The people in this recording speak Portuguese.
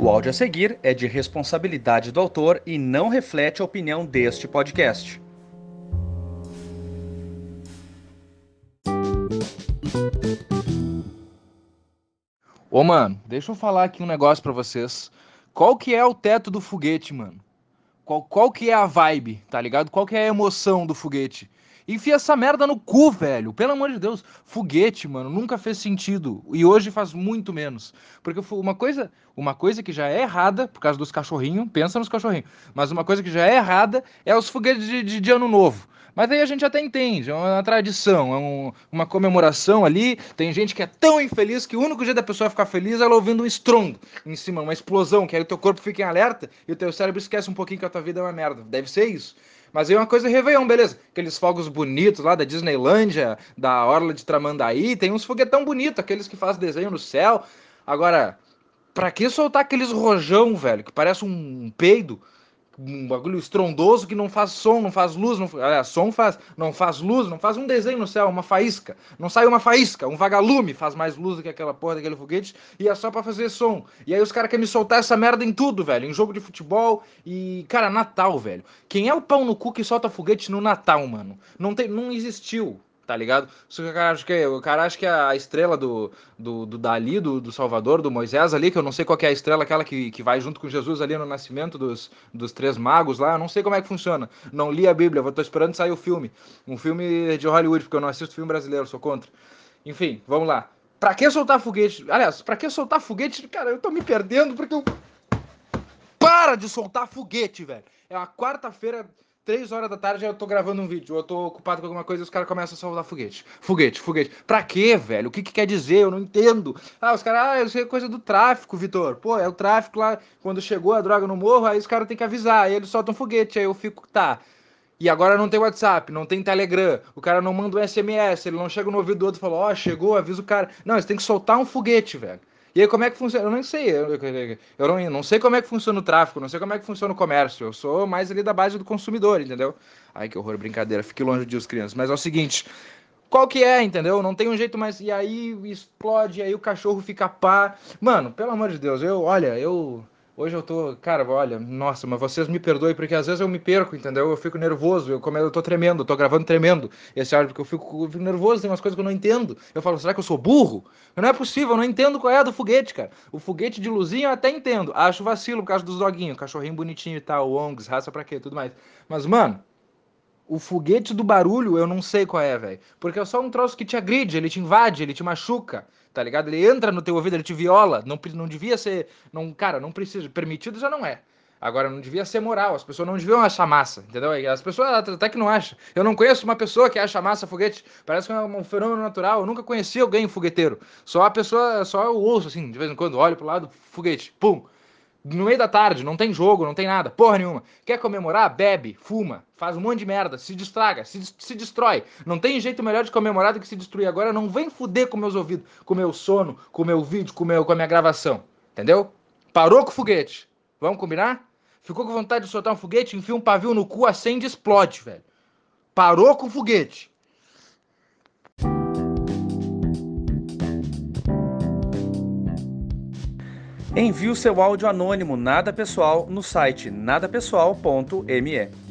O áudio a seguir é de responsabilidade do autor e não reflete a opinião deste podcast. Ô, mano, deixa eu falar aqui um negócio pra vocês. Qual que é o teto do foguete, mano? Qual, qual que é a vibe, tá ligado? Qual que é a emoção do foguete? Enfia essa merda no cu, velho. Pelo amor de Deus. Foguete, mano, nunca fez sentido. E hoje faz muito menos. Porque uma coisa, uma coisa que já é errada, por causa dos cachorrinhos, pensa nos cachorrinhos. Mas uma coisa que já é errada é os foguetes de, de, de ano novo. Mas aí a gente até entende, é uma tradição, é um, uma comemoração ali. Tem gente que é tão infeliz que o único jeito da pessoa ficar feliz é ela ouvindo um estrondo em cima, uma explosão, que aí o teu corpo fica em alerta e o teu cérebro esquece um pouquinho que a tua vida é uma merda. Deve ser isso. Mas aí é uma coisa Réveillon, beleza? Aqueles fogos bonitos lá da Disneylândia, da Orla de Tramandaí, tem uns foguetão bonito, aqueles que fazem desenho no céu. Agora, pra que soltar aqueles rojão, velho, que parece um peido? Um bagulho estrondoso que não faz som, não faz luz, não, aliás, som faz, não faz luz, não faz um desenho no céu, uma faísca, não sai uma faísca, um vagalume faz mais luz do que aquela porra daquele foguete e é só para fazer som. E aí os caras querem me soltar essa merda em tudo, velho, em jogo de futebol e, cara, Natal, velho. Quem é o pão no cu que solta foguete no Natal, mano? Não tem, não existiu tá ligado? Só que o cara acha que, o cara acha que a estrela do, do, do Dali, do, do Salvador, do Moisés ali, que eu não sei qual é a estrela, aquela que, que vai junto com Jesus ali no nascimento dos, dos três magos lá, eu não sei como é que funciona. Não li a Bíblia, vou tô esperando sair o filme. Um filme de Hollywood, porque eu não assisto filme brasileiro, sou contra. Enfim, vamos lá. Pra que soltar foguete? Aliás, pra que soltar foguete? Cara, eu tô me perdendo porque eu. Para de soltar foguete, velho. É uma quarta-feira três horas da tarde eu tô gravando um vídeo, eu tô ocupado com alguma coisa e os caras começam a soltar foguete. Foguete, foguete. Pra quê, velho? O que que quer dizer? Eu não entendo. Ah, os caras, ah, isso é coisa do tráfico, Vitor. Pô, é o tráfico lá, quando chegou a droga no morro, aí os caras têm que avisar, aí eles soltam foguete, aí eu fico, tá. E agora não tem WhatsApp, não tem Telegram, o cara não manda um SMS, ele não chega no ouvido do outro e fala, ó, oh, chegou, avisa o cara. Não, eles têm que soltar um foguete, velho. E aí, como é que funciona? Eu não sei. Eu, eu não, não sei como é que funciona o tráfico, não sei como é que funciona o comércio. Eu sou mais ali da base do consumidor, entendeu? Ai, que horror, brincadeira. Fique longe disso, crianças. Mas é o seguinte. Qual que é, entendeu? Não tem um jeito mais. E aí explode, aí o cachorro fica pá. Mano, pelo amor de Deus, eu, olha, eu. Hoje eu tô, cara, olha, nossa, mas vocês me perdoem, porque às vezes eu me perco, entendeu? Eu fico nervoso, eu, eu tô tremendo, eu tô gravando tremendo esse áudio, porque eu fico, eu fico, nervoso, tem umas coisas que eu não entendo. Eu falo, será que eu sou burro? Não é possível, eu não entendo qual é a do foguete, cara. O foguete de luzinha eu até entendo. Acho vacilo por causa dos doguinhos, cachorrinho bonitinho e tal, ONGs, raça pra quê, tudo mais. Mas, mano, o foguete do barulho eu não sei qual é, velho. Porque é só um troço que te agride, ele te invade, ele te machuca tá ligado? Ele entra no teu ouvido, ele te viola. Não, não devia ser. Não, cara, não precisa. Permitido já não é. Agora, não devia ser moral, as pessoas não deviam achar massa, entendeu? As pessoas até que não acham. Eu não conheço uma pessoa que acha massa foguete, parece que é um fenômeno natural. Eu nunca conheci alguém fogueteiro. Só a pessoa, só eu ouço assim, de vez em quando, olho pro lado, foguete, pum no meio da tarde, não tem jogo, não tem nada, porra nenhuma. Quer comemorar? Bebe, fuma, faz um monte de merda, se distraga, se, se destrói. Não tem jeito melhor de comemorar do que se destruir. Agora não vem fuder com meus ouvidos, com meu sono, com meu vídeo, com, meu, com a minha gravação. Entendeu? Parou com o foguete. Vamos combinar? Ficou com vontade de soltar um foguete? Enfia um pavio no cu, acende e explode, velho. Parou com o foguete. Envie o seu áudio anônimo nada pessoal no site nadapessoal.me.